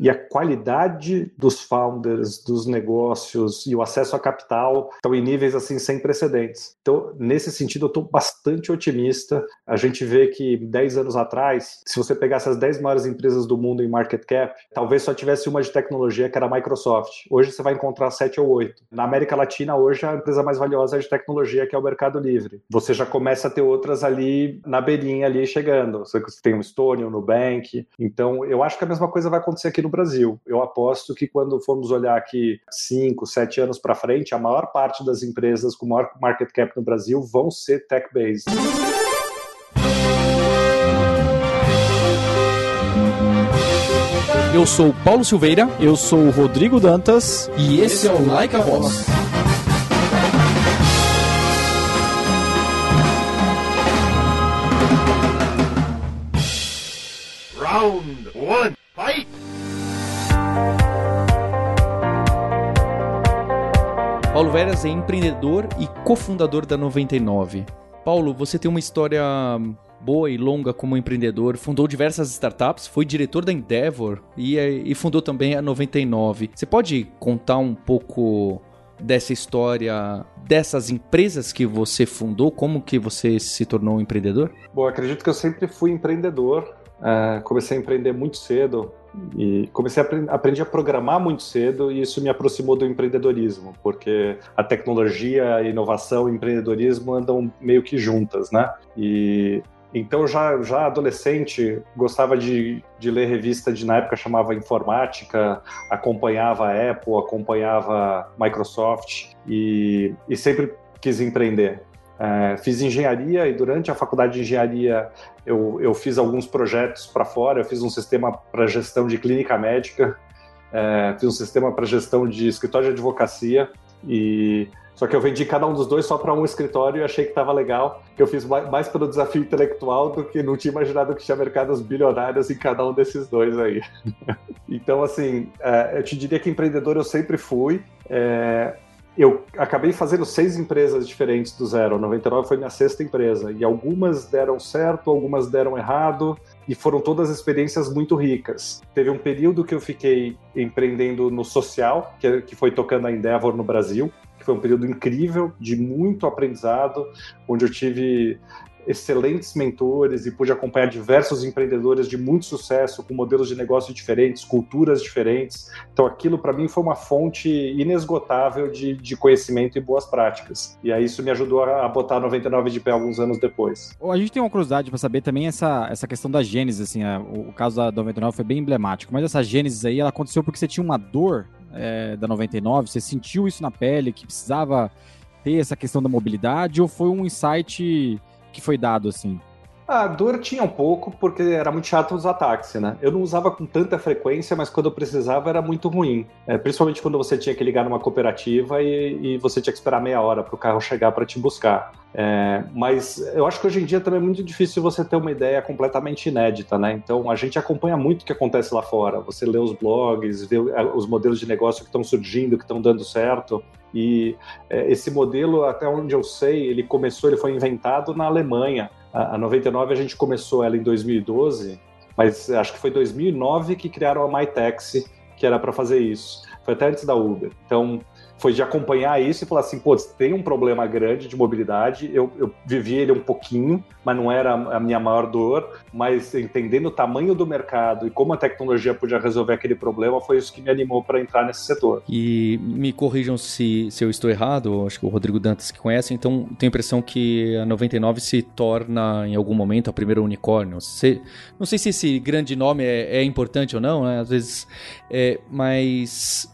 e a qualidade dos founders, dos negócios e o acesso a capital estão em níveis assim sem precedentes. Então, nesse sentido, eu estou bastante otimista. A gente vê que 10 anos atrás, se você pegasse as 10 maiores empresas do mundo em market cap, talvez só tivesse uma de tecnologia que era a Microsoft. Hoje você vai encontrar 7 ou 8. Na América Latina, hoje a empresa mais valiosa é de tecnologia, que é o Mercado Livre. Você já começa a ter outras ali na beirinha ali chegando. Você tem o Stone, o Nubank. Então, eu acho que a mesma coisa vai acontecer aqui no Brasil. Eu aposto que quando formos olhar aqui 5, 7 anos para frente, a maior parte das empresas com maior market cap no Brasil vão ser tech-based. Eu sou Paulo Silveira, eu sou o Rodrigo Dantas e esse é o Like a Boss. Round 1, fight! Paulo Veras é empreendedor e cofundador da 99. Paulo, você tem uma história boa e longa como empreendedor, fundou diversas startups, foi diretor da Endeavor e, e fundou também a 99. Você pode contar um pouco dessa história, dessas empresas que você fundou, como que você se tornou um empreendedor? Bom, acredito que eu sempre fui empreendedor. Uh, comecei a empreender muito cedo e comecei a aprendi a programar muito cedo e isso me aproximou do empreendedorismo, porque a tecnologia, a inovação o empreendedorismo andam meio que juntas, né? E então, já, já adolescente, gostava de, de ler revista de, na época, chamava Informática, acompanhava a Apple, acompanhava Microsoft e, e sempre quis empreender. É, fiz engenharia e durante a faculdade de engenharia eu, eu fiz alguns projetos para fora. Eu fiz um sistema para gestão de clínica médica, é, fiz um sistema para gestão de escritório de advocacia e só que eu vendi cada um dos dois só para um escritório e achei que estava legal, que eu fiz mais pelo desafio intelectual do que não tinha imaginado que tinha mercados bilionários em cada um desses dois aí. então, assim, é, eu te diria que empreendedor eu sempre fui. É, eu acabei fazendo seis empresas diferentes do zero. A 99 foi minha sexta empresa. E algumas deram certo, algumas deram errado. E foram todas experiências muito ricas. Teve um período que eu fiquei empreendendo no social, que, que foi tocando a Endeavor no Brasil que foi um período incrível, de muito aprendizado, onde eu tive excelentes mentores e pude acompanhar diversos empreendedores de muito sucesso, com modelos de negócio diferentes, culturas diferentes. Então, aquilo para mim foi uma fonte inesgotável de, de, conhecimento e boas práticas. E aí isso me ajudou a, botar 99 de pé alguns anos depois. A gente tem uma curiosidade para saber também essa, essa questão da gênese, assim, a, o, o caso da 99 foi bem emblemático, mas essa gênese aí, ela aconteceu porque você tinha uma dor é, da 99? Você sentiu isso na pele, que precisava ter essa questão da mobilidade, ou foi um insight que foi dado assim? A dor tinha um pouco, porque era muito chato usar táxi, né? Eu não usava com tanta frequência, mas quando eu precisava era muito ruim. É, principalmente quando você tinha que ligar numa cooperativa e, e você tinha que esperar meia hora para o carro chegar para te buscar. É, mas eu acho que hoje em dia também é muito difícil você ter uma ideia completamente inédita, né? Então a gente acompanha muito o que acontece lá fora. Você lê os blogs, vê é, os modelos de negócio que estão surgindo, que estão dando certo. E é, esse modelo, até onde eu sei, ele começou, ele foi inventado na Alemanha. A, a 99 a gente começou ela em 2012, mas acho que foi 2009 que criaram a MyTaxi, que era para fazer isso. Foi até antes da Uber. Então, foi de acompanhar isso e falar assim, pô, tem um problema grande de mobilidade, eu, eu vivi ele um pouquinho, mas não era a minha maior dor, mas entendendo o tamanho do mercado e como a tecnologia podia resolver aquele problema, foi isso que me animou para entrar nesse setor. E me corrijam se, se eu estou errado, acho que o Rodrigo Dantas que conhece, então tenho a impressão que a 99 se torna em algum momento a primeira unicórnio. Se, não sei se esse grande nome é, é importante ou não, né? às vezes, é, mas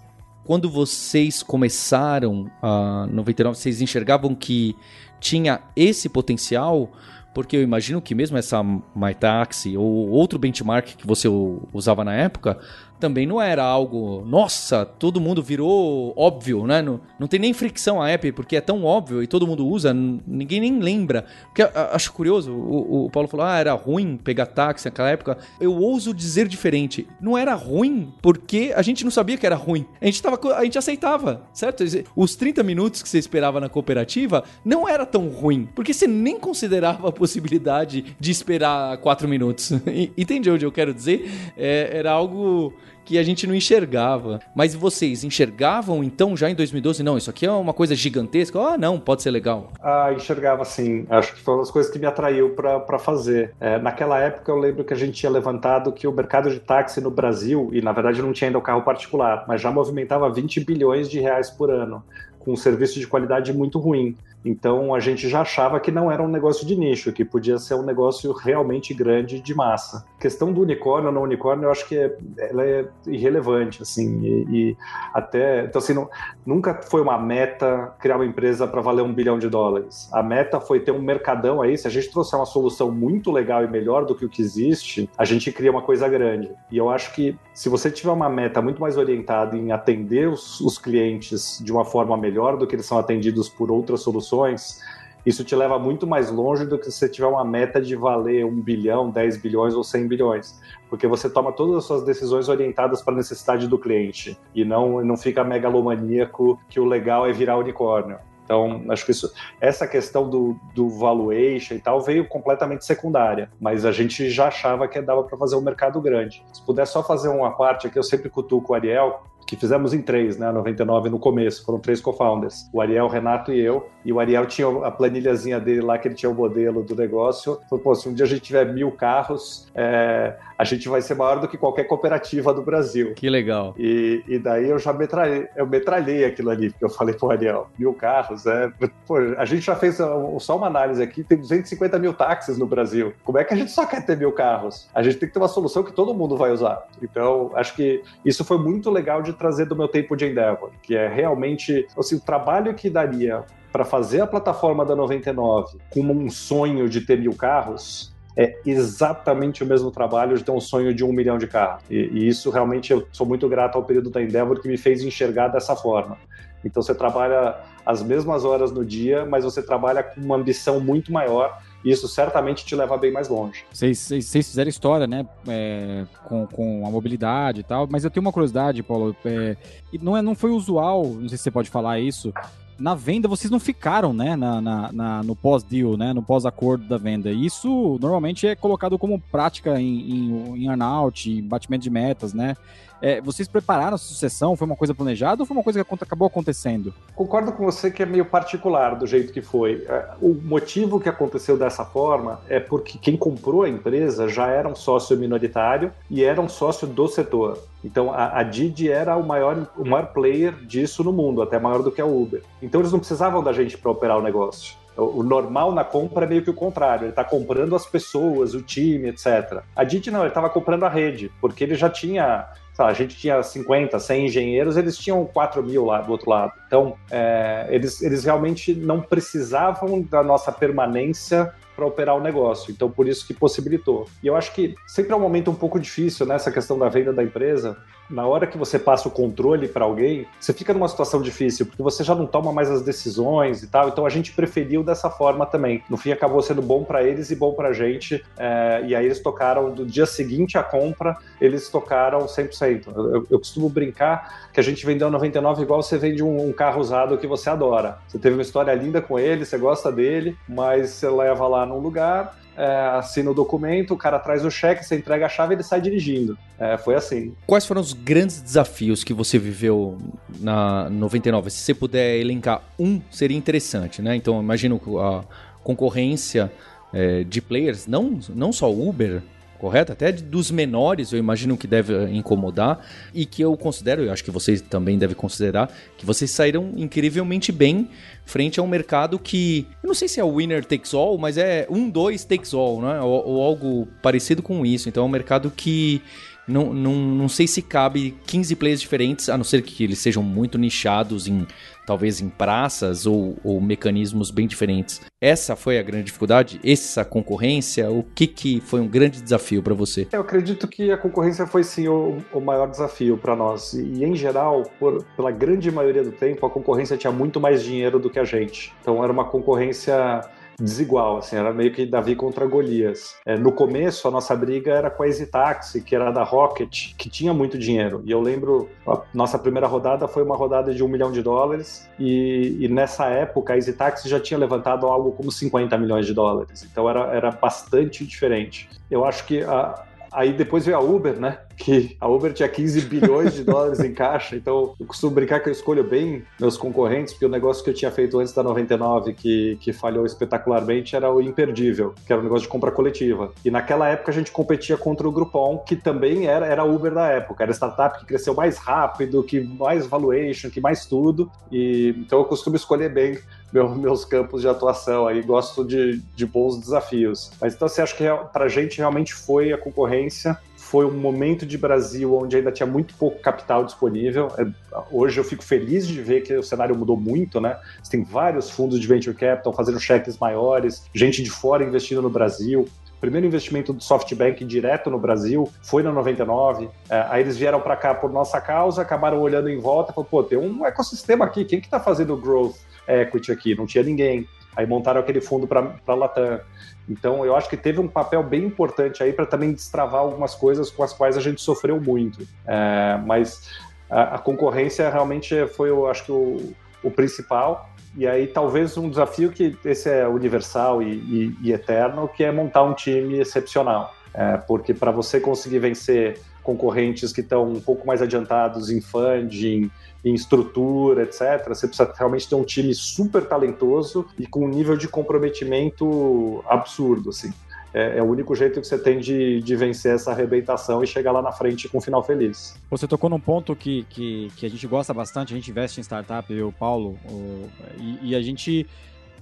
quando vocês começaram a 99, vocês enxergavam que tinha esse potencial? Porque eu imagino que mesmo essa MyTaxi ou outro benchmark que você usava na época também não era algo, nossa, todo mundo virou óbvio, né? Não, não tem nem fricção a app, porque é tão óbvio e todo mundo usa, ninguém nem lembra. Porque acho curioso, o, o, Paulo falou, ah, era ruim pegar táxi naquela época. Eu ouso dizer diferente. Não era ruim porque a gente não sabia que era ruim. A gente, tava, a gente aceitava, certo? Os 30 minutos que você esperava na cooperativa não era tão ruim, porque você nem considerava a possibilidade de esperar 4 minutos. Entende onde eu quero dizer? É, era algo que a gente não enxergava. Mas vocês enxergavam então já em 2012? Não, isso aqui é uma coisa gigantesca. Ah, não, pode ser legal. Ah, enxergava sim. Acho que foi uma das coisas que me atraiu para fazer. É, naquela época eu lembro que a gente tinha levantado que o mercado de táxi no Brasil, e na verdade não tinha ainda o carro particular, mas já movimentava 20 bilhões de reais por ano com um serviço de qualidade muito ruim. Então a gente já achava que não era um negócio de nicho, que podia ser um negócio realmente grande de massa. A questão do unicórnio ou não unicórnio, eu acho que é, ela é irrelevante, assim, e, e até então assim não, nunca foi uma meta criar uma empresa para valer um bilhão de dólares. A meta foi ter um mercadão aí. Se a gente trouxer uma solução muito legal e melhor do que o que existe, a gente cria uma coisa grande. E eu acho que se você tiver uma meta muito mais orientada em atender os, os clientes de uma forma melhor do que eles são atendidos por outras soluções soluções, isso te leva muito mais longe do que se você tiver uma meta de valer um bilhão, 10 bilhões ou 100 bilhões, porque você toma todas as suas decisões orientadas para a necessidade do cliente e não, não fica megalomaníaco que o legal é virar unicórnio. Então, acho que isso, essa questão do, do valuation e tal veio completamente secundária, mas a gente já achava que dava para fazer um mercado grande. Se puder só fazer uma parte aqui, eu sempre cutuco o Ariel, que fizemos em três, né? 99 no começo, foram três co-founders. O Ariel, o Renato e eu. E o Ariel tinha a planilhazinha dele lá, que ele tinha o modelo do negócio. Falou, pô, se um dia a gente tiver mil carros, é, a gente vai ser maior do que qualquer cooperativa do Brasil. Que legal. E, e daí eu já metralhei, eu metralhei aquilo ali, porque eu falei pro Ariel, mil carros, é... Pô, a gente já fez só uma análise aqui, tem 250 mil táxis no Brasil. Como é que a gente só quer ter mil carros? A gente tem que ter uma solução que todo mundo vai usar. Então, acho que isso foi muito legal de trazer do meu tempo de Endeavor, que é realmente assim, o trabalho que daria para fazer a plataforma da 99 com um sonho de ter mil carros é exatamente o mesmo trabalho de ter um sonho de um milhão de carros. E, e, isso realmente eu sou muito grato ao período da Endeavor que me fez enxergar dessa forma. Então você trabalha as mesmas horas no dia, mas você trabalha com uma ambição muito maior isso certamente te leva bem mais longe. Vocês, fizeram história, né, é, com, com a mobilidade e tal, mas eu tenho uma curiosidade, Paulo, é, não, é, não foi usual, não sei se você pode falar isso, na venda vocês não ficaram, né, na, na, na no pós-deal, né, no pós-acordo da venda. Isso normalmente é colocado como prática em, em, em earnout, em batimento de metas, né? É, vocês prepararam a sucessão? Foi uma coisa planejada ou foi uma coisa que acabou acontecendo? Concordo com você que é meio particular do jeito que foi. É, o motivo que aconteceu dessa forma é porque quem comprou a empresa já era um sócio minoritário e era um sócio do setor. Então a, a Didi era o maior, o maior player disso no mundo, até maior do que a Uber. Então eles não precisavam da gente para operar o negócio. O normal na compra é meio que o contrário, ele está comprando as pessoas, o time, etc. A Didi não, ele estava comprando a rede, porque ele já tinha a gente tinha 50, 100 engenheiros, eles tinham 4 mil lá do outro lado. Então, é, eles, eles realmente não precisavam da nossa permanência para operar o negócio. Então, por isso que possibilitou. E eu acho que sempre é um momento um pouco difícil nessa questão da venda da empresa. Na hora que você passa o controle para alguém, você fica numa situação difícil, porque você já não toma mais as decisões e tal. Então, a gente preferiu dessa forma também. No fim, acabou sendo bom para eles e bom para a gente. É, e aí, eles tocaram, do dia seguinte à compra, eles tocaram 100%. Eu, eu costumo brincar que a gente vendeu 99 igual você vende um, um carro usado que você adora. Você teve uma história linda com ele, você gosta dele, mas você leva lá num lugar, é, assina o documento, o cara traz o cheque, você entrega a chave e ele sai dirigindo. É, foi assim. Quais foram os grandes desafios que você viveu na 99? Se você puder elencar um, seria interessante, né? Então, imagino a concorrência é, de players, não, não só Uber, correto? Até dos menores, eu imagino que deve incomodar e que eu considero, eu acho que vocês também devem considerar, que vocês saíram incrivelmente bem frente a um mercado que, eu não sei se é o winner takes all, mas é um, dois takes all, né? Ou, ou algo parecido com isso. Então é um mercado que não, não, não sei se cabe 15 players diferentes, a não ser que eles sejam muito nichados em talvez em praças ou, ou, mecanismos bem diferentes. Essa foi a grande dificuldade? Essa concorrência? O que, que foi um grande desafio para você? Eu acredito que a concorrência foi sim o, o maior desafio para nós. E, em geral, por, pela grande maioria do tempo, a concorrência tinha muito mais dinheiro do que a gente. Então era uma concorrência desigual, assim, era meio que Davi contra Golias. É, no começo, a nossa briga era com a Easy Taxi, que era da Rocket, que tinha muito dinheiro. E eu lembro, a nossa primeira rodada foi uma rodada de um milhão de dólares, e, e nessa época a Easy Taxi já tinha levantado algo como 50 milhões de dólares. Então era, era bastante diferente. Eu acho que a, Aí depois veio a Uber, né? Que a Uber tinha 15 bilhões de dólares em caixa, então eu costumo brincar que eu escolho bem meus concorrentes, porque o negócio que eu tinha feito antes da 99, que, que falhou espetacularmente, era o imperdível, que era um negócio de compra coletiva. E naquela época a gente competia contra o Groupon, que também era, era a Uber da época, era a startup que cresceu mais rápido, que mais valuation, que mais tudo. E então eu costumo escolher bem meu, meus campos de atuação aí, gosto de, de bons desafios. Mas então você acha que para a gente realmente foi a concorrência foi um momento de Brasil onde ainda tinha muito pouco capital disponível. É, hoje eu fico feliz de ver que o cenário mudou muito, né? Você tem vários fundos de venture capital fazendo cheques maiores, gente de fora investindo no Brasil. O primeiro investimento do SoftBank direto no Brasil foi na 99. É, aí eles vieram para cá por nossa causa, acabaram olhando em volta e falaram: pô, tem um ecossistema aqui, quem que está fazendo growth equity aqui? Não tinha ninguém. Aí montaram aquele fundo para a Latam. Então, eu acho que teve um papel bem importante aí para também destravar algumas coisas com as quais a gente sofreu muito. É, mas a, a, concorrência realmente foi, eu acho que, o, o, principal. E aí, talvez um desafio que esse é universal e, e, e eterno, que é montar um time excepcional. É, porque para você conseguir vencer concorrentes que estão um pouco mais adiantados em funding, em estrutura, etc. Você precisa realmente ter um time super talentoso e com um nível de comprometimento absurdo, assim. É, é, o único jeito que você tem de, de vencer essa arrebentação e chegar lá na frente com um final feliz. Você tocou num ponto que, que, que a gente gosta bastante, a gente investe em startup, eu, Paulo, o, e, e, a gente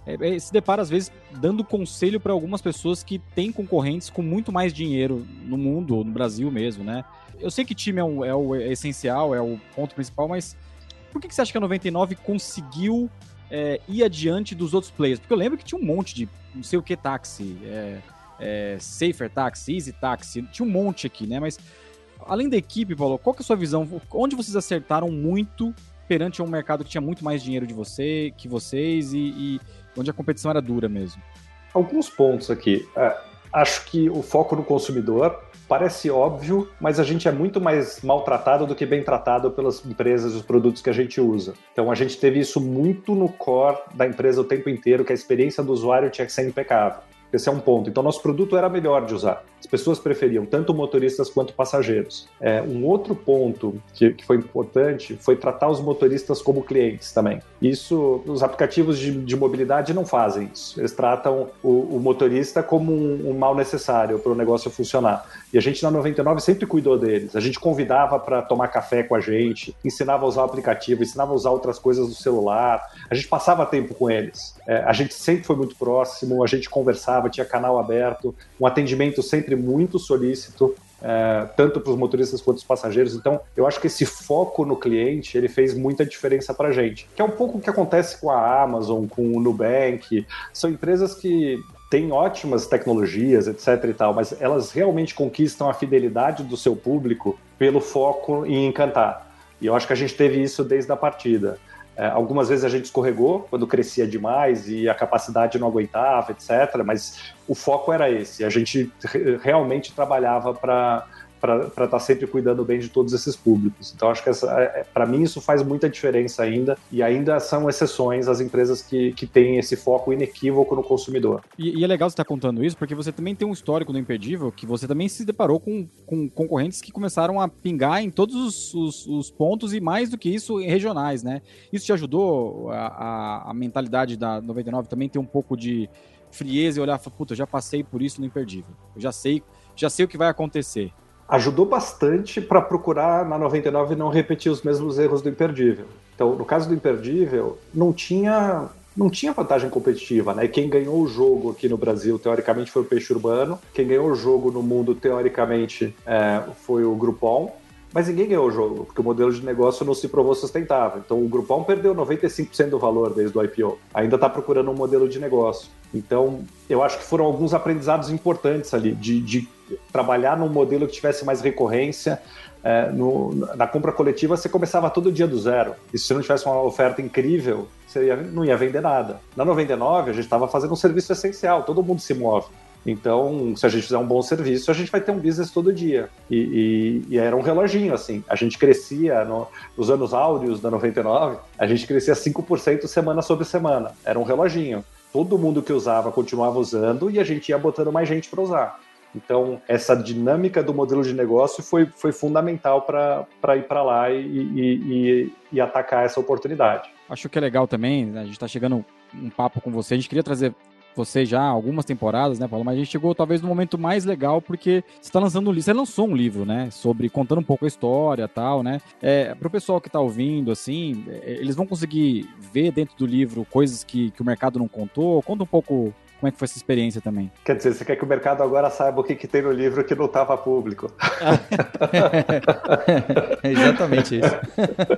é, é, se depara às vezes dando conselho para algumas pessoas que têm concorrentes com muito mais dinheiro no mundo, no Brasil mesmo, né? Eu sei que time é, um, é o é essencial, é o ponto principal, mas por que, que você acha que a 99 conseguiu é, ir adiante dos outros players? Porque eu lembro que tinha um monte de não sei o que táxi, é, é, Safer Taxi, Easy Taxi, tinha um monte aqui, né? Mas além da equipe, Paulo, qual que é a sua visão? Onde vocês acertaram muito perante um mercado que tinha muito mais dinheiro de você, que vocês e, e onde a competição era dura mesmo? Alguns pontos aqui. É, acho que o foco no consumidor Parece óbvio, mas a gente é muito mais maltratado do que bem tratado pelas empresas e os produtos que a gente usa. Então a gente teve isso muito no core da empresa o tempo inteiro, que a experiência do usuário tinha que ser impecável. Esse é um ponto. Então, nosso produto era melhor de usar. As pessoas preferiam tanto motoristas quanto passageiros. É, um outro ponto que, que, foi importante foi tratar os motoristas como clientes também. Isso, os aplicativos de, de mobilidade não fazem isso. Eles tratam o, o motorista como um, um mal necessário para o negócio funcionar. E a gente na 99 sempre cuidou deles. A gente convidava para tomar café com a gente, ensinava a usar o aplicativo, ensinava a usar outras coisas do celular. A gente passava tempo com eles. É, a gente sempre foi muito próximo, a gente conversava tinha canal aberto, um atendimento sempre muito solícito, é, tanto para os motoristas quanto os passageiros. Então, eu acho que esse foco no cliente ele fez muita diferença para a gente. Que é um pouco o que acontece com a Amazon, com o Nubank. São empresas que têm ótimas tecnologias, etc. e tal, mas elas realmente conquistam a fidelidade do seu público pelo foco em encantar. E eu acho que a gente teve isso desde a partida. É, algumas vezes a gente escorregou quando crescia demais e a capacidade não aguentava, etc. Mas o foco era esse. A gente realmente trabalhava para para estar tá sempre cuidando bem de todos esses públicos. Então, acho que é, é, para mim isso faz muita diferença ainda, e ainda são exceções as empresas que, que têm esse foco inequívoco no consumidor. E, e é legal você estar tá contando isso, porque você também tem um histórico no Imperdível que você também se deparou com, com concorrentes que começaram a pingar em todos os, os, os pontos e mais do que isso, regionais, né? Isso te ajudou a, a, a mentalidade da 99 também ter um pouco de frieza e olhar, puta, já passei por isso no Imperdível. Eu já sei, já sei o que vai acontecer ajudou bastante para procurar na 99 não repetir os mesmos erros do imperdível. Então, no caso do imperdível, não tinha não tinha vantagem competitiva, né? Quem ganhou o jogo aqui no Brasil, teoricamente, foi o Peixe Urbano. Quem ganhou o jogo no mundo, teoricamente, é, foi o Groupon. Mas ninguém ganhou o jogo, porque o modelo de negócio não se provou sustentável. Então o Groupon perdeu 95% do valor desde o IPO. Ainda está procurando um modelo de negócio. Então, eu acho que foram alguns aprendizados importantes ali, de, de trabalhar num modelo que tivesse mais recorrência. É, no, na compra coletiva, você começava todo dia do zero. E se não tivesse uma oferta incrível, você ia, não ia vender nada. Na 99, a gente estava fazendo um serviço essencial, todo mundo se move. Então, se a gente fizer um bom serviço, a gente vai ter um business todo dia. E, e, e era um reloginho, assim. A gente crescia, no, nos anos áureos da 99, a gente crescia 5% semana sobre semana. Era um reloginho. Todo mundo que usava continuava usando e a gente ia botando mais gente para usar. Então, essa dinâmica do modelo de negócio foi, foi fundamental para ir para lá e, e, e, atacar essa oportunidade. Acho que é legal também, né? a gente está chegando um papo com você, a gente queria trazer você já algumas temporadas, né, Paulo? Mas a gente chegou talvez no momento mais legal porque você está lançando um livro, você lançou um livro, né, sobre contando um pouco a história, tal, né? É, para o pessoal que está ouvindo, assim, é, eles vão conseguir ver dentro do livro coisas que, que o mercado não contou. Conta um pouco como é que foi essa experiência também? Quer dizer, você quer que o mercado agora saiba o que, que tem no livro que não estava público. é exatamente isso.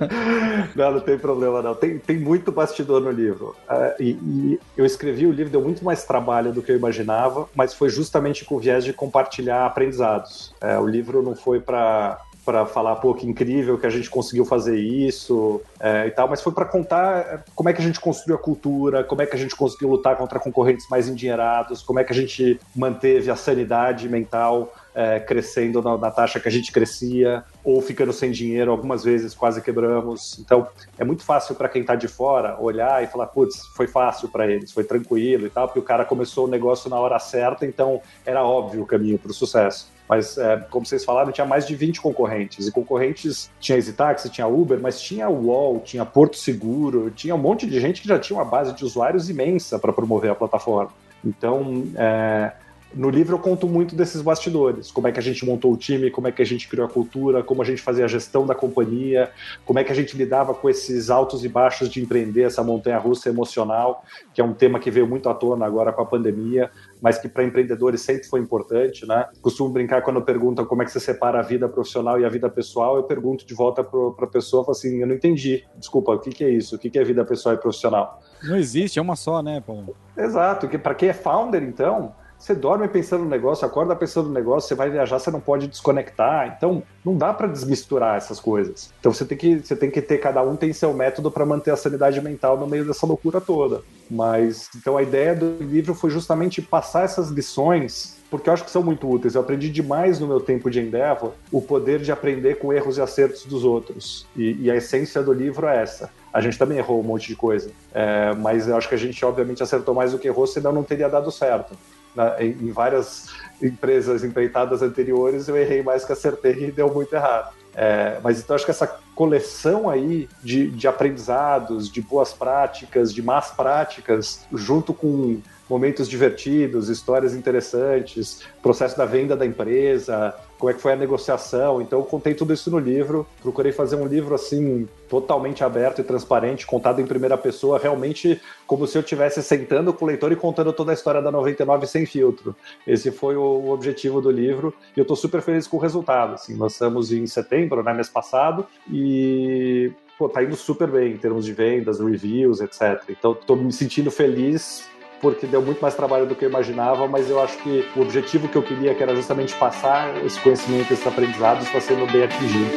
não, não tem problema não. Tem, tem muito bastidor no livro. Uh, e, e, eu escrevi o livro, deu muito mais trabalho do que eu imaginava, mas foi justamente com o viés de compartilhar aprendizados. Uh, o livro não foi para para falar, pô, que incrível que a gente conseguiu fazer isso é, e tal, mas foi para contar é, como é que a gente construiu a cultura, como é que a gente conseguiu lutar contra concorrentes mais endinheirados, como é que a gente manteve a sanidade mental é, crescendo na, na, taxa que a gente crescia, ou ficando sem dinheiro, algumas vezes quase quebramos. Então, é muito fácil para quem está de fora olhar e falar, putz, foi fácil para eles, foi tranquilo e tal, porque o cara começou o negócio na hora certa, então era óbvio o caminho para o sucesso. Mas, é, como vocês falaram, tinha mais de 20 concorrentes. E concorrentes tinha EasyTaxi, tinha Uber, mas tinha UOL, tinha Porto Seguro, tinha um monte de gente que já tinha uma base de usuários imensa para promover a plataforma. Então, é, no livro eu conto muito desses bastidores, como é que a gente montou o time, como é que a gente criou a cultura, como a gente fazia a gestão da companhia, como é que a gente lidava com esses altos e baixos de empreender, essa montanha-russa emocional, que é um tema que veio muito à tona agora com a pandemia, mas que para empreendedores sempre foi importante, né? Costumo brincar quando perguntam como é que você separa a vida profissional e a vida pessoal, eu pergunto de volta para a pessoa, falo assim, eu não entendi, desculpa, o que, que é isso? O que, que é vida pessoal e profissional? Não existe, é uma só, né, Paulo? Exato, que para quem é founder, então, você dorme pensando no negócio, acorda pensando no negócio, você vai viajar, você não pode desconectar. Então, não dá para desmisturar essas coisas. Então, você tem que, você tem que ter, cada um tem seu método para manter a sanidade mental no meio dessa loucura toda. Mas, então, a ideia do livro foi justamente passar essas lições porque eu acho que são muito úteis. Eu aprendi demais no meu tempo de Endeavor o poder de aprender com erros e acertos dos outros. E, e a essência do livro é essa. A gente também errou um monte de coisa, é, mas eu acho que a gente obviamente acertou mais do que errou, senão não teria dado certo na, em, em, várias empresas empreitadas anteriores, eu errei mais que acertei e deu muito errado. É, mas então acho que essa coleção aí de, de aprendizados, de boas práticas, de más práticas, junto com momentos divertidos, histórias interessantes, processo da venda da empresa, como é que foi a negociação. Então, eu contei tudo isso no livro. Procurei fazer um livro assim totalmente aberto e transparente, contado em primeira pessoa, realmente como se eu estivesse sentando com o leitor e contando toda a história da 99 sem filtro. Esse foi o objetivo do livro e eu estou super feliz com o resultado. Assim, lançamos em setembro, né, mês passado, e pô, tá indo super bem em termos de vendas, reviews, etc. Então, estou me sentindo feliz porque deu muito mais trabalho do que eu imaginava, mas eu acho que o objetivo que eu queria, que era justamente passar esse conhecimento, esses aprendizados, está sendo bem atingido.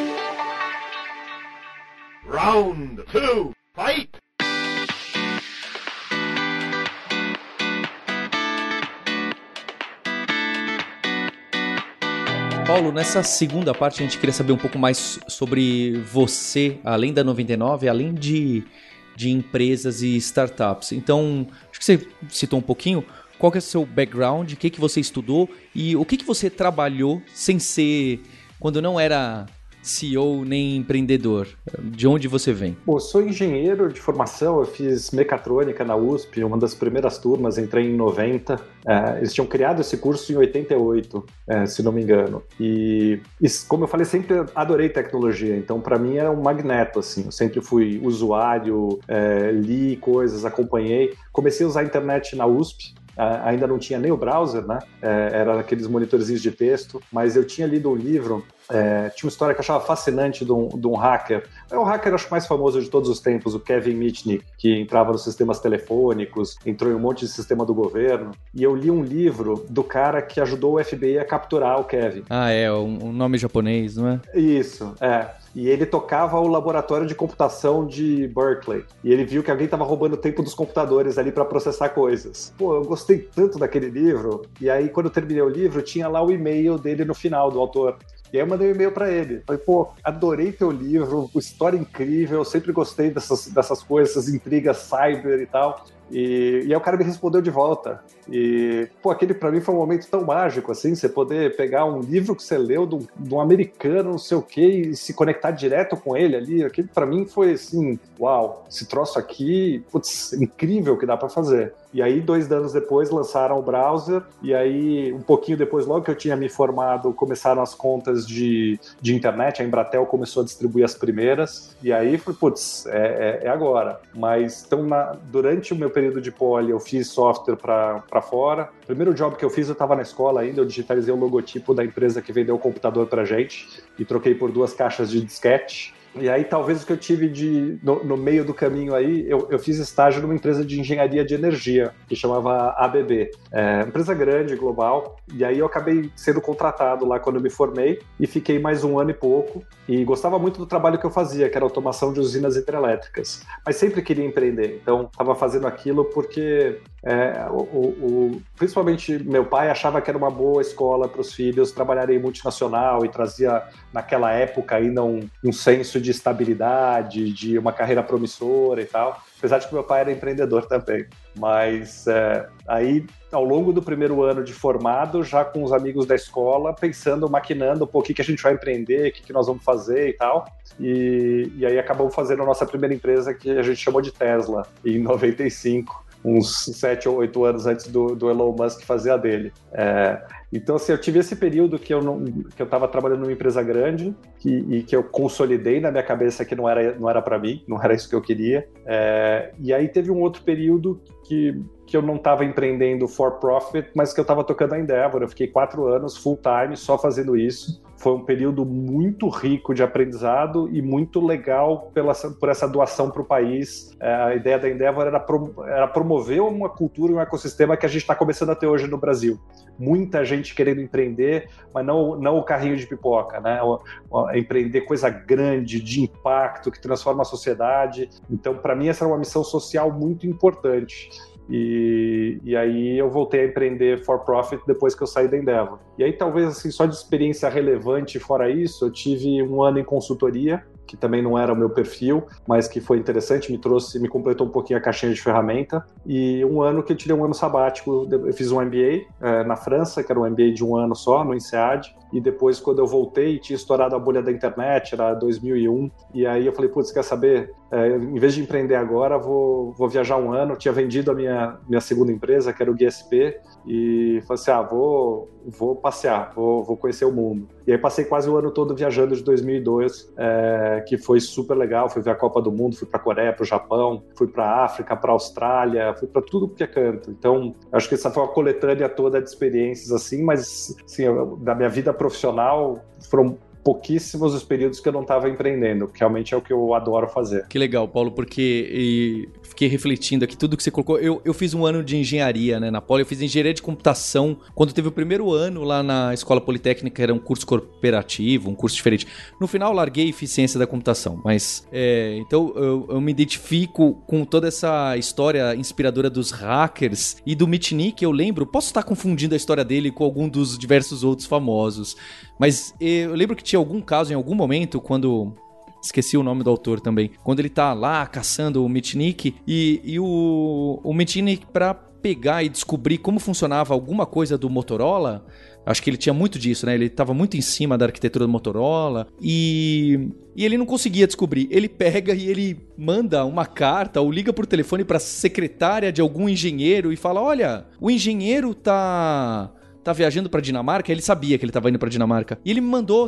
Round two, fight! Paulo, nessa segunda parte a gente queria saber um pouco mais sobre você, além da 99, além de de empresas e startups. Então, acho que você citou um pouquinho. Qual que é o seu background? O que, que você estudou? E o que, que você trabalhou sem ser... Quando não era CEO nem empreendedor? De onde você vem? Sou engenheiro de formação, eu fiz mecatrônica na USP, uma das primeiras turmas, entrei em 90. É, eles tinham criado esse curso em 88, é, se não me engano. E, e, como eu falei, sempre adorei tecnologia, então para mim era um magneto, assim. Eu sempre fui usuário, é, li coisas, acompanhei. Comecei a usar a internet na USP, ainda não tinha nem o browser, né? É, era aqueles monitorzinhos de texto, mas eu tinha lido um livro é, tinha uma história que eu achava fascinante de um, de um hacker. É o hacker, acho mais famoso de todos os tempos, o Kevin Mitnick, que entrava nos sistemas telefônicos, entrou em um monte de sistema do governo. E eu li um livro do cara que ajudou o FBI a capturar o Kevin. Ah, é, um, um nome japonês, não é? Isso, é e ele tocava o laboratório de computação de Berkeley. E ele viu que alguém estava roubando o tempo dos computadores ali para processar coisas. Pô, eu gostei tanto daquele livro. E aí, quando eu terminei o livro, tinha lá o e-mail dele no final, do autor. E aí eu mandei um e-mail para ele. Falei, pô, adorei teu livro, história incrível, sempre gostei dessas, dessas coisas, essas intrigas cyber e tal. E, e aí o cara me respondeu de volta. E, pô, aquele para mim foi um momento tão mágico, assim, você poder pegar um livro que você leu de um, de um americano, não sei o quê, e se conectar direto com ele ali. Aquele para mim foi assim, uau, esse troço aqui, putz, incrível que dá para fazer. E aí, dois anos depois, lançaram o browser. E aí, um pouquinho depois, logo que eu tinha me formado, começaram as contas de, de internet. A Embratel começou a distribuir as primeiras. E aí, putz, é, é, é agora. Mas, então, na, durante o meu período de poli, eu fiz software para fora. Primeiro job que eu fiz, eu estava na escola ainda. Eu digitalizei o logotipo da empresa que vendeu o computador para gente. E troquei por duas caixas de disquete. E aí, talvez o que eu tive de no, no meio do caminho aí, eu, eu, fiz estágio numa empresa de engenharia de energia, que chamava ABB. É, empresa grande, global. E aí eu acabei sendo contratado lá quando eu me formei e fiquei mais um ano e pouco. E gostava muito do trabalho que eu fazia, que era automação de usinas hidrelétricas. Mas sempre queria empreender. Então, estava fazendo aquilo porque é, o, o, principalmente meu pai achava que era uma boa escola para os filhos trabalharem em multinacional e trazia naquela época ainda um, um senso de estabilidade, de uma carreira promissora e tal. Apesar de que meu pai era empreendedor também. Mas é, aí, ao longo do primeiro ano de formado, já com os amigos da escola, pensando, maquinando, pô, o que, que a gente vai empreender, o que, que nós vamos fazer e tal. E, e aí acabamos fazendo a nossa primeira empresa que a gente chamou de Tesla, em 95 uns sete ou oito anos antes do, do Elon Musk fazer a dele. É, então, assim, eu tive esse período que eu não, que eu estava trabalhando numa empresa grande que, e que eu consolidei na minha cabeça que não era não era para mim, não era isso que eu queria. É, e aí teve um outro período que que eu não estava empreendendo for profit, mas que eu estava tocando a Endeavor. Eu fiquei quatro anos full time só fazendo isso. Foi um período muito rico de aprendizado e muito legal pela, por essa doação para o país. É, a ideia da Endeavor era, pro, era promover uma cultura e um ecossistema que a gente está começando a ter hoje no Brasil. Muita gente querendo empreender, mas não, não o carrinho de pipoca, né? O, o, empreender coisa grande, de impacto, que transforma a sociedade. Então, para mim, essa era uma missão social muito importante. E, e aí eu voltei a empreender for profit depois que eu saí da Endeavor. E aí talvez assim só de experiência relevante fora isso, eu tive um ano em consultoria que também não era o meu perfil, mas que foi interessante, me trouxe, me completou um pouquinho a caixinha de ferramenta. E um ano que eu tirei um ano sabático, eu fiz um MBA é, na França, que era um MBA de um ano só, no INSEAD. E depois, quando eu voltei, tinha estourado a bolha da internet, era 2001. E aí eu falei, putz, quer saber? É, em vez de empreender agora, vou, vou viajar um ano. Eu tinha vendido a minha, minha segunda empresa, que era o GSP, e falei assim, ah, vou, vou passear, vou, vou conhecer o mundo. E aí passei quase o ano todo viajando de 2002, é, que foi super legal. Fui ver a Copa do Mundo, fui para a Coreia, para o Japão, fui para a África, para a Austrália, fui para tudo que é canto. Então, acho que essa foi uma coletânea toda de experiências assim, mas assim, da minha vida profissional foram pouquíssimos os períodos que eu não estava empreendendo, que realmente é o que eu adoro fazer. Que legal, Paulo, porque fiquei refletindo aqui tudo que você colocou. Eu, eu fiz um ano de engenharia, né, na Poli, eu fiz engenharia de computação. Quando teve o primeiro ano lá na Escola Politécnica, era um curso corporativo, um curso diferente. No final, larguei eficiência da computação, mas é, então eu, eu, me identifico com toda essa história inspiradora dos hackers e do Mitnick, eu lembro, posso estar confundindo a história dele com algum dos diversos outros famosos, mas eu lembro que tinha algum caso em algum momento quando esqueci o nome do autor também. Quando ele tá lá caçando o Mitnick e, e o, o Mitnick, pra pegar e descobrir como funcionava alguma coisa do Motorola, acho que ele tinha muito disso, né? Ele estava muito em cima da arquitetura do Motorola e, e ele não conseguia descobrir. Ele pega e ele manda uma carta ou liga por telefone para secretária de algum engenheiro e fala: "Olha, o engenheiro tá tá viajando para Dinamarca, ele sabia que ele tava indo para Dinamarca. E ele me mandou,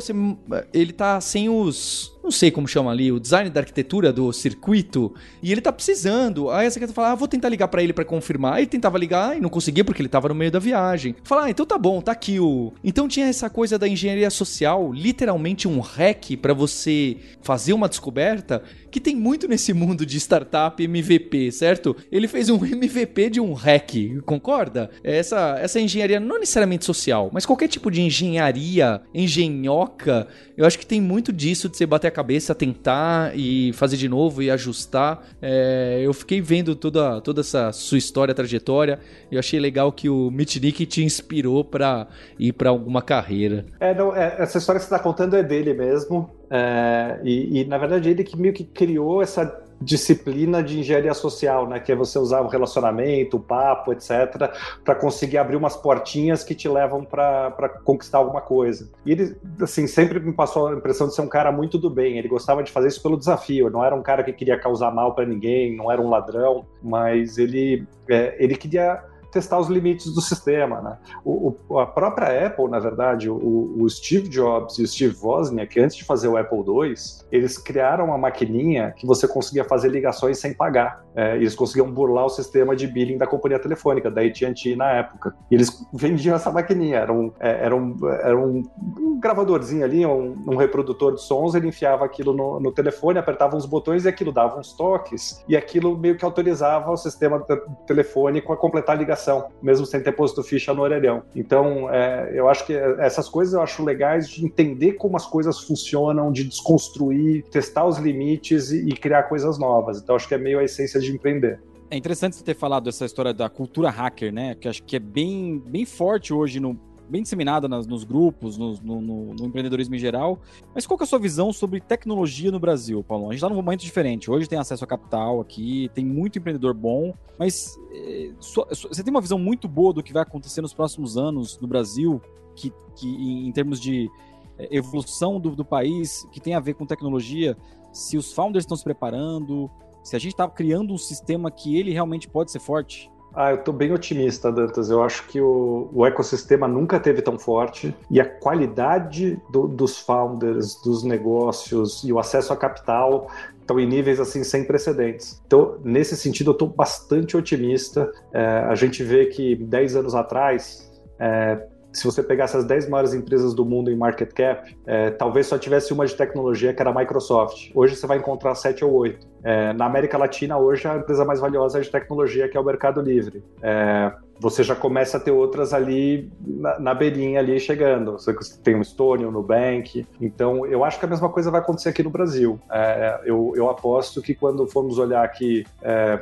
ele tá sem os não sei como chama ali, o design da arquitetura do circuito, e ele tá precisando. Aí a secretária fala: ah, vou tentar ligar para ele para confirmar. Aí tentava ligar e não conseguia porque ele tava no meio da viagem. Fala: ah, então tá bom, tá aqui o. Então tinha essa coisa da engenharia social, literalmente um hack para você fazer uma descoberta que tem muito nesse mundo de startup MVP, certo? Ele fez um MVP de um hack, concorda? Essa, essa engenharia não necessariamente social, mas qualquer tipo de engenharia, engenhoca, eu acho que tem muito disso de você bater a cabeça, tentar e fazer de novo e ajustar. É, eu fiquei vendo toda, toda essa sua história, trajetória, e eu achei legal que o Mitnick te inspirou para ir para alguma carreira. É, não, é, essa história que você está contando é dele mesmo. É, e, e, na verdade ele que meio que criou essa disciplina de engenharia social, né? Que é você usar o relacionamento, o papo, etc., para conseguir abrir umas portinhas que te levam para conquistar alguma coisa. E ele, assim, sempre me passou a impressão de ser um cara muito do bem. Ele gostava de fazer isso pelo desafio. Não era um cara que queria causar mal para ninguém, não era um ladrão, mas ele, é, ele queria testar os limites do sistema. Né? O, o, a própria Apple, na verdade, o, o, Steve Jobs e o Steve Wozniak, antes de fazer o Apple II, eles criaram uma maquininha que você conseguia fazer ligações sem pagar. É, eles conseguiam burlar o sistema de billing da companhia telefônica, da AT&T na época. E eles vendiam essa maquininha. Era um, é, era um, era um, um gravadorzinho ali, um, um, reprodutor de sons, ele enfiava aquilo no, no telefone, apertava uns botões e aquilo dava uns toques, e aquilo meio que autorizava o sistema telefônico a completar a ligação mesmo sem ter posto ficha no orelhão. Então, é, eu acho que essas coisas eu acho legais de entender como as coisas funcionam, de desconstruir, testar os limites e, e criar coisas novas. Então, acho que é meio a essência de empreender. É interessante você ter falado essa história da cultura hacker, né? Que acho que é bem, bem forte hoje no, bem disseminada nas, nos grupos, no, no, no, empreendedorismo em geral. Mas qual é a sua visão sobre tecnologia no Brasil, Paulo? A gente está num momento diferente. Hoje tem acesso a capital aqui, tem muito empreendedor bom, mas é, sua, você tem uma visão muito boa do que vai acontecer nos próximos anos no Brasil, que, que em, em termos de é, evolução do, do país, que tem a ver com tecnologia, se os founders estão se preparando, se a gente está criando um sistema que ele realmente pode ser forte? Ah, eu estou bem otimista, Dantas. Eu acho que o, o, ecossistema nunca teve tão forte e a qualidade do, dos founders, dos negócios e o acesso a capital estão em níveis assim sem precedentes. Então, nesse sentido, eu estou bastante otimista. É, a gente vê que 10 anos atrás, é, se você pegasse as 10 maiores empresas do mundo em market cap, é, talvez só tivesse uma de tecnologia, que era a Microsoft. Hoje você vai encontrar 7 ou 8. É, na América Latina, hoje, a empresa mais valiosa de tecnologia, que é o Mercado Livre. É, você já começa a ter outras ali na, na beirinha ali chegando. Você tem o Stone, o Nubank. Então, eu acho que a mesma coisa vai acontecer aqui no Brasil. É, eu, eu, aposto que quando formos olhar aqui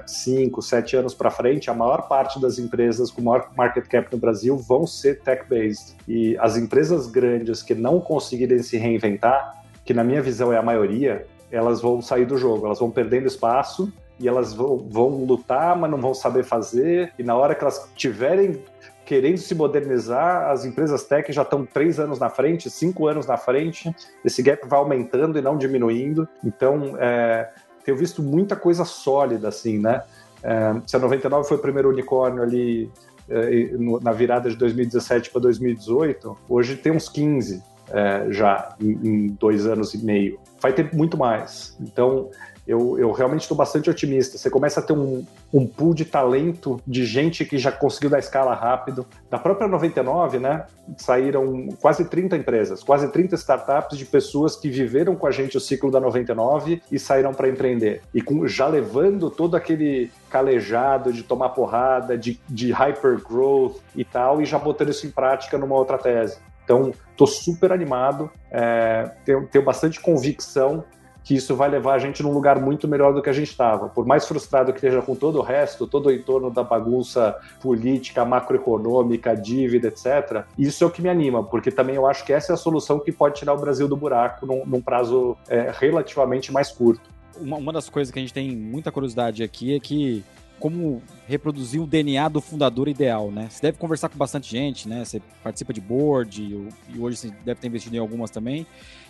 5, é, 7 anos para frente, a maior parte das empresas com maior market cap no Brasil vão ser tech-based. E as empresas grandes que não conseguirem se reinventar, que na minha visão é a maioria, elas vão sair do jogo, elas vão perdendo espaço e elas vão, vão lutar, mas não vão saber fazer. E na hora que elas tiverem querendo se modernizar, as empresas tech já estão três anos na frente, cinco anos na frente. Esse gap vai aumentando e não diminuindo. Então, é, tenho visto muita coisa sólida assim, né? É, se a 99 foi o primeiro unicórnio ali é, na virada de 2017 para 2018, hoje tem uns 15 é, já em, em dois anos e meio vai ter muito mais. Então, eu, eu realmente estou bastante otimista. Você começa a ter um, um pool de talento de gente que já conseguiu dar escala rápido. Da própria 99, né, saíram quase 30 empresas, quase 30 startups de pessoas que viveram com a gente o ciclo da 99 e saíram para empreender. E com, já levando todo aquele calejado de tomar porrada, de, de hyper growth e tal, e já botando isso em prática numa outra tese. Então, estou super animado, é, tenho, tenho bastante convicção que isso vai levar a gente num lugar muito melhor do que a gente estava. Por mais frustrado que esteja com todo o resto, todo o entorno da bagunça política, macroeconômica, dívida, etc., isso é o que me anima, porque também eu acho que essa é a solução que pode tirar o Brasil do buraco num, num prazo é, relativamente mais curto. Uma, uma das coisas que a gente tem muita curiosidade aqui é que como reproduzir o DNA do fundador ideal, né? Você deve conversar com bastante gente, né? Você participa de board e hoje você deve ter investido em algumas também.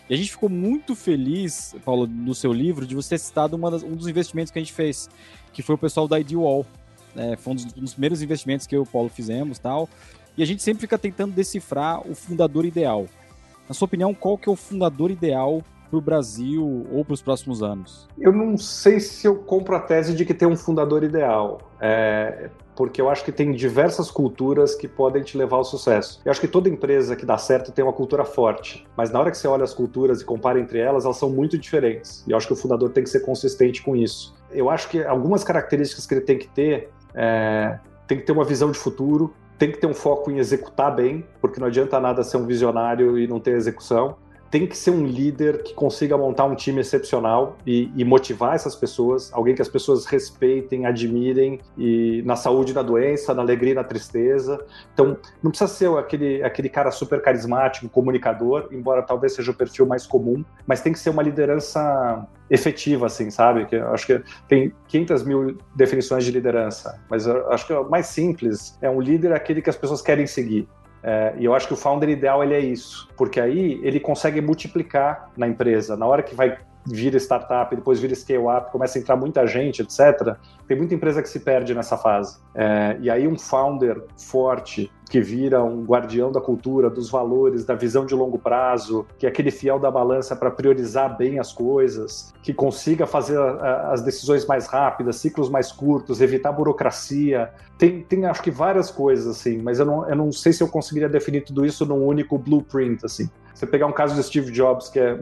E a gente ficou muito feliz, Paulo, no seu livro, de você ter citado das, um dos investimentos que a gente fez, que foi o pessoal da Ideal. É, foi um dos, um dos, primeiros investimentos que eu e o Paulo fizemos tal. E a gente sempre fica tentando decifrar o fundador ideal. Na sua opinião, qual que é o fundador ideal para o Brasil ou para os próximos anos? Eu não sei se eu compro a tese de que tem um fundador ideal. É, porque eu acho que tem diversas culturas que podem te levar ao sucesso. Eu acho que toda empresa que dá certo tem uma cultura forte, mas na hora que você olha as culturas e compara entre elas, elas são muito diferentes. E eu acho que o fundador tem que ser consistente com isso. Eu acho que algumas características que ele tem que ter é, tem que ter uma visão de futuro, tem que ter um foco em executar bem, porque não adianta nada ser um visionário e não ter execução. Tem que ser um líder que consiga montar um time excepcional e, e, motivar essas pessoas, alguém que as pessoas respeitem, admirem e na saúde na doença, na alegria na tristeza. Então, não precisa ser aquele, aquele cara super carismático, comunicador, embora talvez seja o perfil mais comum, mas tem que ser uma liderança efetiva, assim, sabe? Que acho que tem 500 mil definições de liderança, mas acho que o mais simples é um líder aquele que as pessoas querem seguir. É, e eu acho que o founder ideal ele é isso, porque aí ele consegue multiplicar na empresa. Na hora que vai vira startup, depois vira scale-up, começa a entrar muita gente, etc. Tem muita empresa que se perde nessa fase. É, e aí um founder forte, que vira um guardião da cultura, dos valores, da visão de longo prazo, que é aquele fiel da balança para priorizar bem as coisas, que consiga fazer a, as decisões mais rápidas, ciclos mais curtos, evitar burocracia. Tem, tem acho que várias coisas, assim, mas eu não, eu não sei se eu conseguiria definir tudo isso num único blueprint, assim. Você pegar um caso de Steve Jobs, que é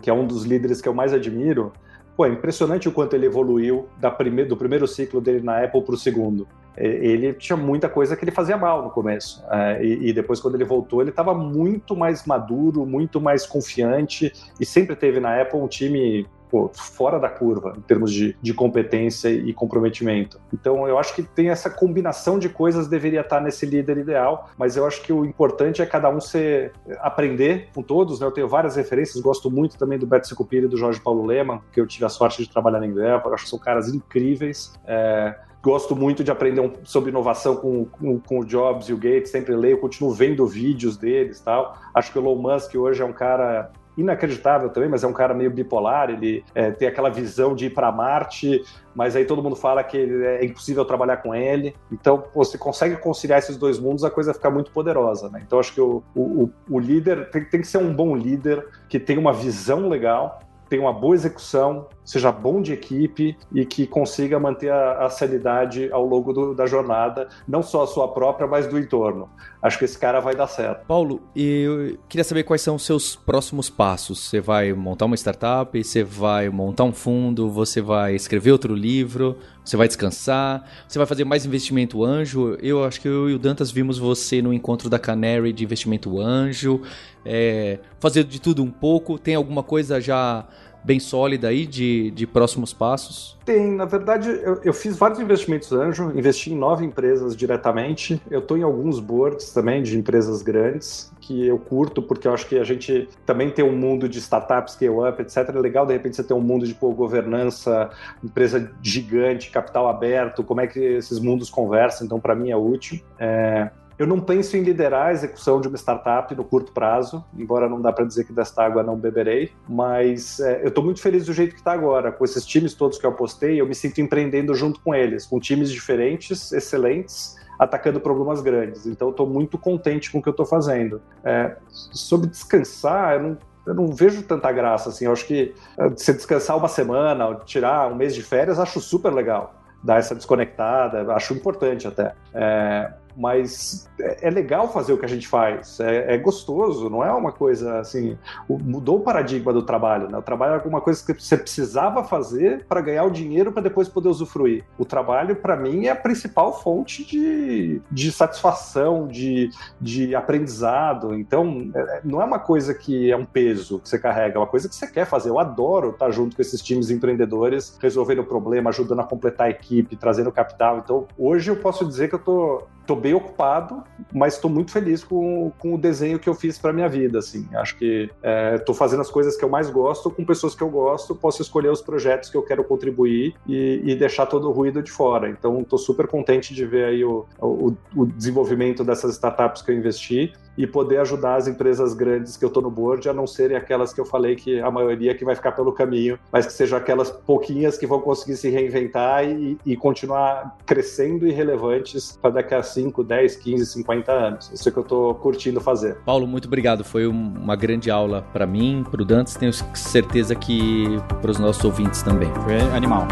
que é um dos líderes que eu mais admiro, pô, é impressionante o quanto ele evoluiu prime do primeiro ciclo dele na Apple para o segundo. Ele tinha muita coisa que ele fazia mal no começo. É, e, e, depois, quando ele voltou, ele estava muito mais maduro, muito mais confiante. E sempre teve na Apple um time pô, fora da curva em termos de, de competência e comprometimento. Então, eu acho que tem essa combinação de coisas deveria estar nesse líder ideal, mas eu acho que o importante é cada um ser, aprender com todos. Né? Eu tenho várias referências, gosto muito também do Beto Sicupira e do Jorge Paulo Lema, que eu tive a sorte de trabalhar na Endeavor, acho que são caras incríveis. É, gosto muito de aprender um, sobre inovação com, com, com, o Jobs e o Gates, sempre leio, continuo vendo vídeos deles tal. Acho que o Elon Musk hoje é um cara inacreditável também, mas é um cara meio bipolar, ele é, tem aquela visão de ir para Marte, mas aí todo mundo fala que é impossível trabalhar com ele. Então, pô, você consegue conciliar esses dois mundos, a coisa fica muito poderosa, né? Então, acho que o, o, o líder tem, tem que ser um bom líder, que tem uma visão legal, tenha uma boa execução, seja bom de equipe e que consiga manter a, a sanidade ao longo do, da jornada, não só a sua própria, mas do entorno. Acho que esse cara vai dar certo. Paulo, eu queria saber quais são os seus próximos passos. Você vai montar uma startup, você vai montar um fundo, você vai escrever outro livro, você vai descansar, você vai fazer mais investimento anjo. Eu acho que eu e o Dantas vimos você no encontro da Canary de investimento anjo, é, fazer de tudo um pouco. Tem alguma coisa já bem sólida aí de, de próximos passos? Tem, na verdade, eu, eu fiz vários investimentos anjo, investi em nove empresas diretamente. Eu estou em alguns boards também de empresas grandes que eu curto, porque eu acho que a gente também tem um mundo de startups, scale-up, etc. É legal, de repente, você ter um mundo de pô, governança, empresa gigante, capital aberto, como é que esses mundos conversam. Então, para mim, é útil. É... Eu não penso em liderar a execução de uma startup no curto prazo, embora não dá para dizer que desta água não beberei, mas é, eu estou muito feliz do jeito que está agora, com esses times todos que eu apostei, eu me sinto empreendendo junto com eles, com times diferentes, excelentes, atacando problemas grandes. Então, estou muito contente com o que eu estou fazendo. É, sobre descansar, eu não, eu não vejo tanta graça assim. Eu acho que é, se descansar uma semana, tirar um mês de férias, acho super legal. Dar essa desconectada, acho importante até. É, mas é, é legal fazer o que a gente faz, é, é, gostoso, não é uma coisa assim. Mudou o paradigma do trabalho, né? O trabalho é alguma coisa que você precisava fazer para ganhar o dinheiro para depois poder usufruir. O trabalho, para mim, é a principal fonte de, de satisfação, de, de aprendizado. Então, é, é, não é uma coisa que é um peso que você carrega, é uma coisa que você quer fazer. Eu adoro estar junto com esses times empreendedores, resolvendo o problema, ajudando a completar a equipe, trazendo capital. Então, hoje eu posso dizer que eu tô tô bem ocupado, mas estou muito feliz com, com o desenho que eu fiz para minha vida, assim. Acho que estou é, fazendo as coisas que eu mais gosto com pessoas que eu gosto, posso escolher os projetos que eu quero contribuir e, e deixar todo o ruído de fora. Então, estou super contente de ver aí o, o, o desenvolvimento dessas startups que eu investi e poder ajudar as empresas grandes que eu estou no board a não serem aquelas que eu falei que a maioria que vai ficar pelo caminho, mas que sejam aquelas pouquinhas que vão conseguir se reinventar e, e continuar crescendo e relevantes para daqui a 5, 10, 15, 50 anos. Isso é que eu estou curtindo fazer. Paulo, muito obrigado. Foi uma grande aula para mim, para o Dantes, tenho certeza que para os nossos ouvintes também. Foi animal.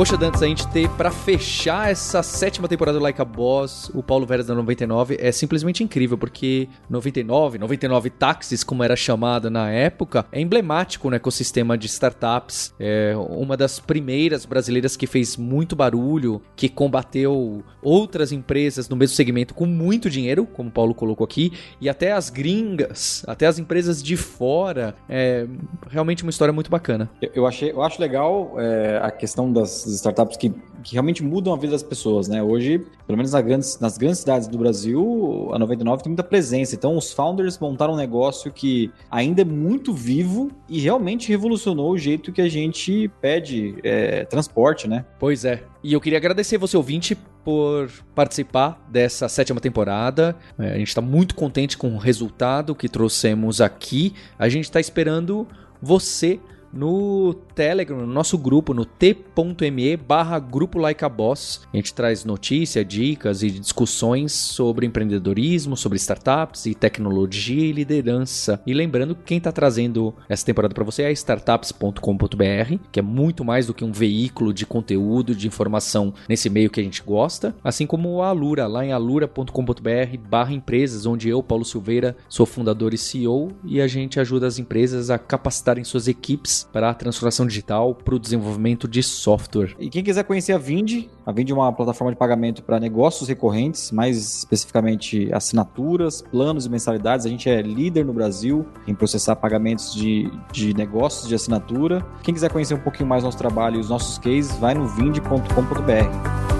Poxa, Dantes, a gente ter para fechar essa sétima temporada do Like a Boss, o Paulo Veras da 99 é simplesmente incrível, porque 99, 99 Táxis, como era chamado na época, é emblemático no ecossistema de startups. É uma das primeiras brasileiras que fez muito barulho, que combateu outras empresas no mesmo segmento com muito dinheiro, como o Paulo colocou aqui, e até as gringas, até as empresas de fora. É realmente uma história muito bacana. Eu, achei, eu acho legal é, a questão das startups que, que realmente mudam a vida das pessoas, né? Hoje, pelo menos nas grandes, nas grandes cidades do Brasil, a 99 tem muita presença. Então, os founders montaram um negócio que ainda é muito vivo e realmente revolucionou o jeito que a gente pede é, transporte, né? Pois é. E eu queria agradecer você, ouvinte, por participar dessa sétima temporada. É, a gente está muito contente com o resultado que trouxemos aqui. A gente está esperando você no Telegram, no nosso grupo, no t.me barra grupo Like a Boss. A gente traz notícias, dicas e discussões sobre empreendedorismo, sobre startups e tecnologia e liderança. E lembrando que quem está trazendo essa temporada para você é startups.com.br, que é muito mais do que um veículo de conteúdo, de informação nesse meio que a gente gosta, assim como a Alura, lá em alura.com.br barra empresas, onde eu, Paulo Silveira, sou fundador e CEO e a gente ajuda as empresas a capacitarem suas equipes para a transformação digital, para o desenvolvimento de software. E quem quiser conhecer a Vind, a Vind é uma plataforma de pagamento para negócios recorrentes, mais especificamente assinaturas, planos e mensalidades. A gente é líder no Brasil em processar pagamentos de, de negócios de assinatura. Quem quiser conhecer um pouquinho mais nosso trabalho e os nossos cases, vai no vind.com.br.